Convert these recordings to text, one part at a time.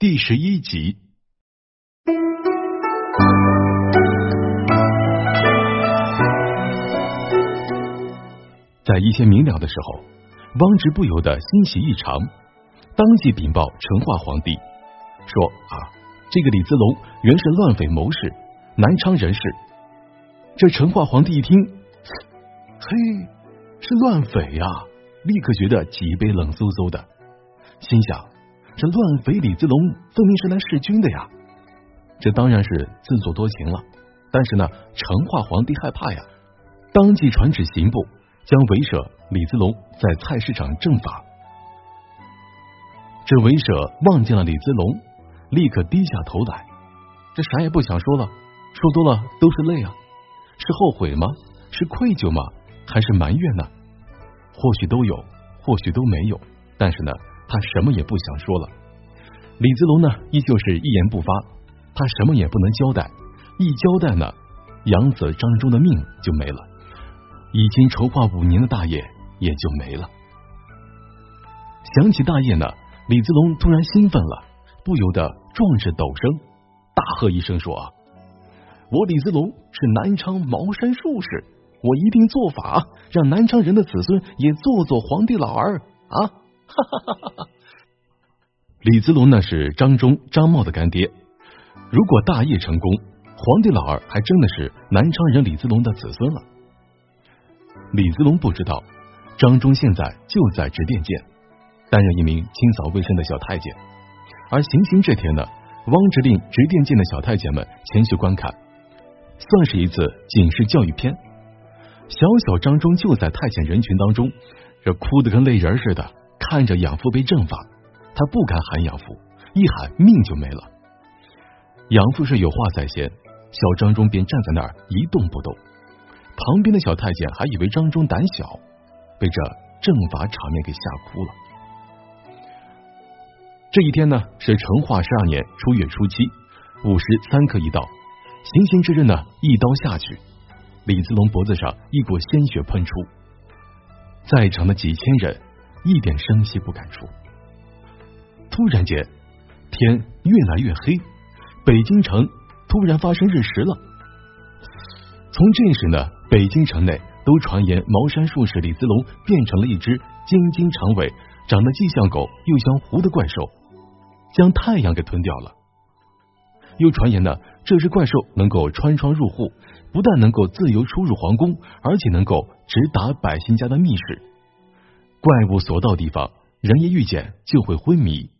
第十一集。在一些明了的时候，汪直不由得欣喜异常，当即禀报成化皇帝说：“啊，这个李子龙原是乱匪谋士，南昌人士。”这成化皇帝一听，嘿，是乱匪呀，立刻觉得脊背冷飕飕的，心想：这乱匪李子龙分明是来弑君的呀，这当然是自作多情了。但是呢，成化皇帝害怕呀，当即传旨刑部。将韦舍李子龙在菜市场正法，这韦舍望见了李子龙，立刻低下头来，这啥也不想说了，说多了都是泪啊，是后悔吗？是愧疚吗？还是埋怨呢？或许都有，或许都没有，但是呢，他什么也不想说了。李子龙呢，依旧是一言不发，他什么也不能交代，一交代呢，养子张忠的命就没了。已经筹划五年的大业也就没了。想起大业呢，李子龙突然兴奋了，不由得壮志陡声，大喝一声说：“我李子龙是南昌茅山术士，我一定做法让南昌人的子孙也做做皇帝老儿啊！”哈哈哈哈！李子龙那是张忠、张茂的干爹，如果大业成功，皇帝老儿还真的是南昌人李子龙的子孙了。李子龙不知道，张忠现在就在直殿监担任一名清扫卫生的小太监，而行刑这天呢，汪直令直殿监的小太监们前去观看，算是一次警示教育片。小小张忠就在太监人群当中，这哭得跟泪人似的，看着养父被正法，他不敢喊养父，一喊命就没了。养父是有话在先，小张忠便站在那儿一动不动。旁边的小太监还以为张忠胆小，被这正法场面给吓哭了。这一天呢，是成化十二年初月初七，午时三刻一到，行刑之日呢，一刀下去，李子龙脖子上一股鲜血喷出，在场的几千人一点声息不敢出。突然间，天越来越黑，北京城突然发生日食了。从这时呢。北京城内都传言茅山术士李子龙变成了一只尖尖长尾、长得既像狗又像狐的怪兽，将太阳给吞掉了。又传言呢，这只怪兽能够穿窗入户，不但能够自由出入皇宫，而且能够直达百姓家的密室。怪物所到地方，人一遇见就会昏迷。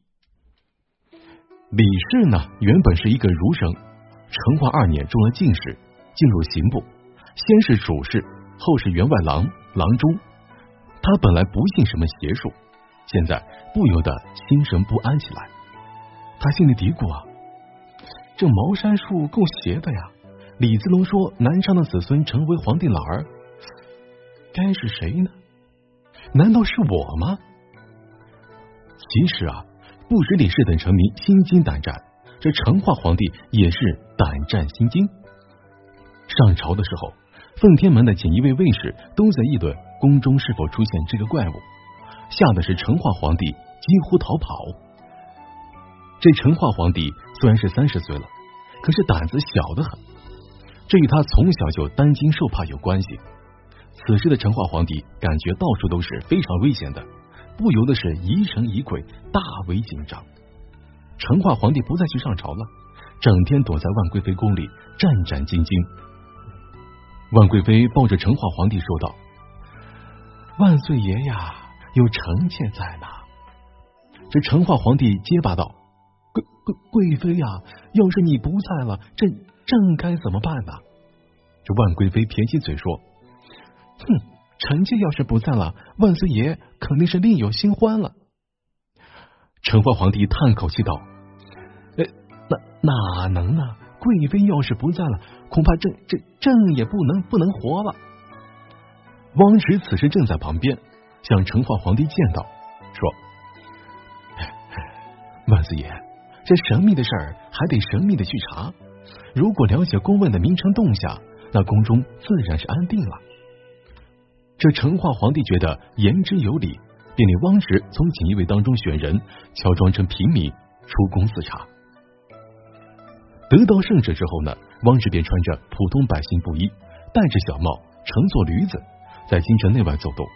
李氏呢，原本是一个儒生，成化二年中了进士，进入刑部。先是主事，后是员外郎、郎中。他本来不信什么邪术，现在不由得心神不安起来。他心里嘀咕啊：“这茅山术够邪的呀！”李子龙说：“南昌的子孙成为皇帝老儿，该是谁呢？难道是我吗？”其实啊，不止李氏等臣民心惊胆战，这成化皇帝也是胆战心惊。上朝的时候。奉天门的锦衣卫卫士都在议论宫中是否出现这个怪物，吓得是成化皇帝几乎逃跑。这成化皇帝虽然是三十岁了，可是胆子小的很，这与他从小就担惊受怕有关系。此时的成化皇帝感觉到处都是非常危险的，不由得是疑神疑鬼，大为紧张。成化皇帝不再去上朝了，整天躲在万贵妃宫里战战兢兢。万贵妃抱着成化皇帝说道：“万岁爷呀，有臣妾在呢。”这成化皇帝结巴道：“贵贵贵妃呀，要是你不在了，朕朕该怎么办呢？”这万贵妃撇起嘴说：“哼，臣妾要是不在了，万岁爷肯定是另有新欢了。”成化皇帝叹口气道：“呃，那哪能呢？贵妃要是不在了。”恐怕朕朕朕也不能不能活了。汪直此时正在旁边，向成化皇帝见到，说：“ 万岁爷，这神秘的事儿还得神秘的去查。如果了解宫外的名称动向，那宫中自然是安定了。”这成化皇帝觉得言之有理，便令汪直从锦衣卫当中选人，乔装成平民，出宫视察。得到圣旨之后呢，汪直便穿着普通百姓布衣，戴着小帽，乘坐驴子，在京城内外走动。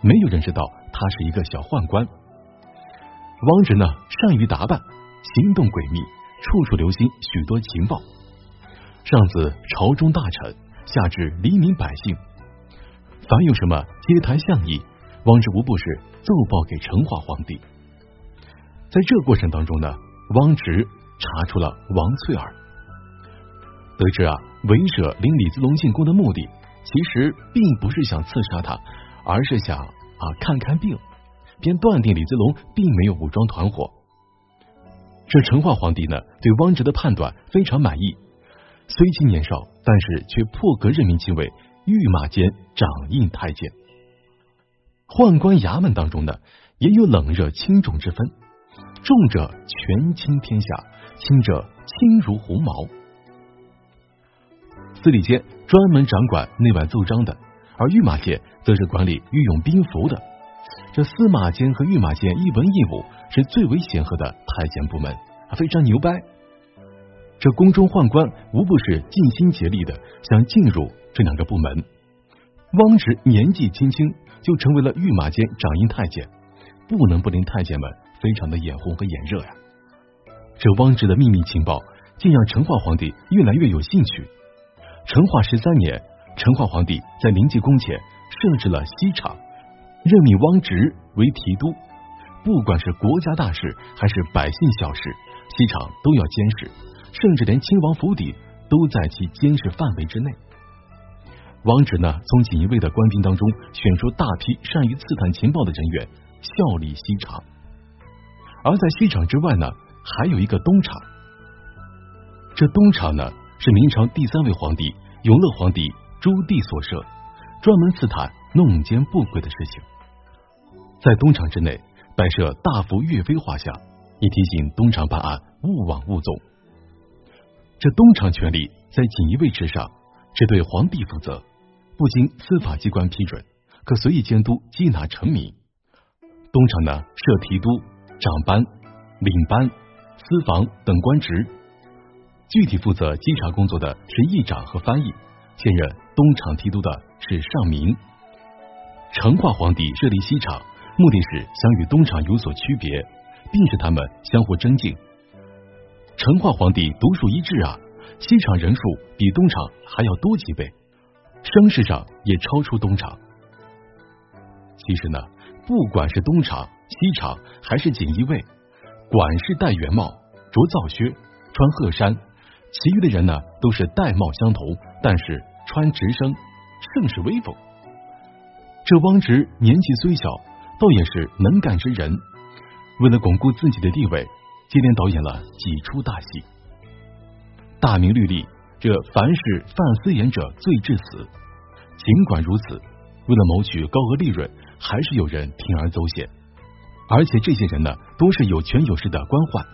没有人知道他是一个小宦官。汪直呢，善于打扮，行动诡秘，处处留心许多情报。上自朝中大臣，下至黎民百姓，凡有什么街台巷议，汪直无不是奏报给成化皇帝。在这过程当中呢，汪直查出了王翠儿，得知啊，韦舍领李子龙进宫的目的，其实并不是想刺杀他，而是想啊看看病，便断定李子龙并没有武装团伙。这成化皇帝呢，对汪直的判断非常满意。虽其年少，但是却破格任命其为御马监掌印太监。宦官衙门当中呢，也有冷热轻重之分，重者权倾天下，轻者轻如鸿毛。司礼监专门掌管内外奏章的，而御马监则是管理御用兵符的。这司马监和御马监一文一武是最为显赫的太监部门，非常牛掰。这宫中宦官无不是尽心竭力的想进入这两个部门。汪直年纪轻轻就成为了御马监掌印太监，不能不令太监们非常的眼红和眼热呀。这汪直的秘密情报竟让成化皇帝越来越有兴趣。成化十三年，成化皇帝在临济宫前设置了西厂，任命汪直为提督，不管是国家大事还是百姓小事，西厂都要监视。甚至连亲王府邸都在其监视范围之内。王直呢，从锦衣卫的官兵当中选出大批善于刺探情报的人员，效力西厂。而在西厂之外呢，还有一个东厂。这东厂呢，是明朝第三位皇帝永乐皇帝朱棣所设，专门刺探弄奸不轨的事情。在东厂之内摆设大幅岳飞画像，以提醒东厂办案勿枉勿纵。这东厂权力在锦衣卫之上，只对皇帝负责，不经司法机关批准，可随意监督缉拿臣民。东厂呢设提督、长班、领班、司房等官职，具体负责稽查工作的是议长和翻译。现任东厂提督的是尚明。成化皇帝设立西厂，目的是想与东厂有所区别，并使他们相互增进。成化皇帝独树一帜啊，西厂人数比东厂还要多几倍，声势上也超出东厂。其实呢，不管是东厂、西厂还是锦衣卫，管事戴圆帽、着皂靴、穿褐衫，其余的人呢都是戴帽相同，但是穿直升，甚是威风。这汪直年纪虽小，倒也是能干之人，为了巩固自己的地位。接连导演了几出大戏，大明律例，这凡是犯私盐者罪致死。尽管如此，为了谋取高额利润，还是有人铤而走险。而且这些人呢，都是有权有势的官宦。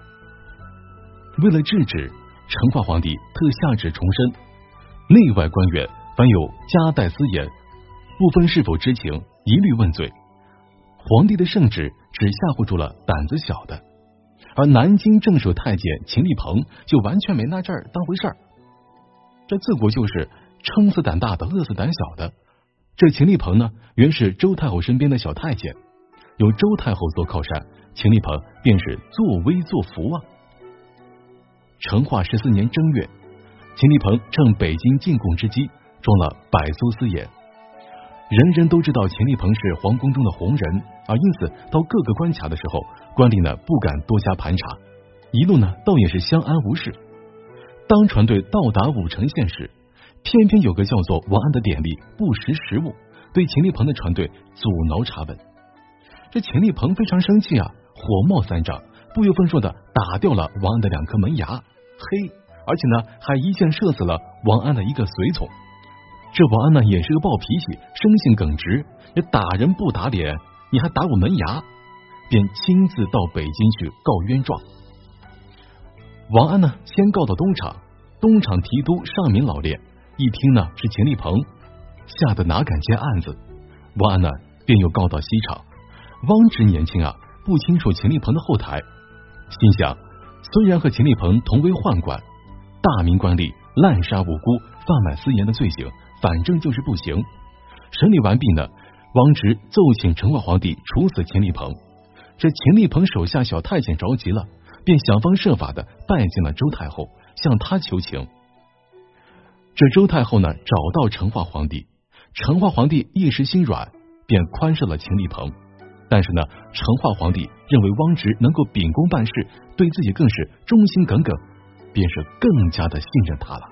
为了制止，成化皇帝特下旨重申：内外官员凡有夹带私盐，不分是否知情，一律问罪。皇帝的圣旨只吓唬住了胆子小的。而南京正守太监秦立鹏就完全没拿这儿当回事儿，这自古就是撑死胆大的，饿死胆小的。这秦立鹏呢，原是周太后身边的小太监，有周太后做靠山，秦立鹏便是作威作福啊。成化十四年正月，秦立鹏趁北京进贡之机，装了百艘私盐。人人都知道秦立鹏是皇宫中的红人，而因此到各个关卡的时候，官吏呢不敢多加盘查，一路呢倒也是相安无事。当船队到达武城县时，偏偏有个叫做王安的典吏不识时务，对秦立鹏的船队阻挠查问。这秦立鹏非常生气啊，火冒三丈，不由分说的打掉了王安的两颗门牙，嘿，而且呢还一箭射死了王安的一个随从。这王安呢也是个暴脾气，生性耿直，也打人不打脸，你还打我门牙，便亲自到北京去告冤状。王安呢先告到东厂，东厂提督尚明老练，一听呢是秦立鹏，吓得哪敢接案子。王安呢便又告到西厂。汪直年轻啊，不清楚秦立鹏的后台，心想虽然和秦立鹏同为宦官，大明官吏滥杀无辜、贩卖私盐的罪行，反正就是不行。审理完毕呢，汪直奏请成化皇帝处死秦立鹏。这秦立鹏手下小太监着急了，便想方设法的拜见了周太后，向他求情。这周太后呢，找到成化皇帝，成化皇帝一时心软，便宽赦了秦立鹏。但是呢，成化皇帝认为汪直能够秉公办事，对自己更是忠心耿耿，便是更加的信任他了。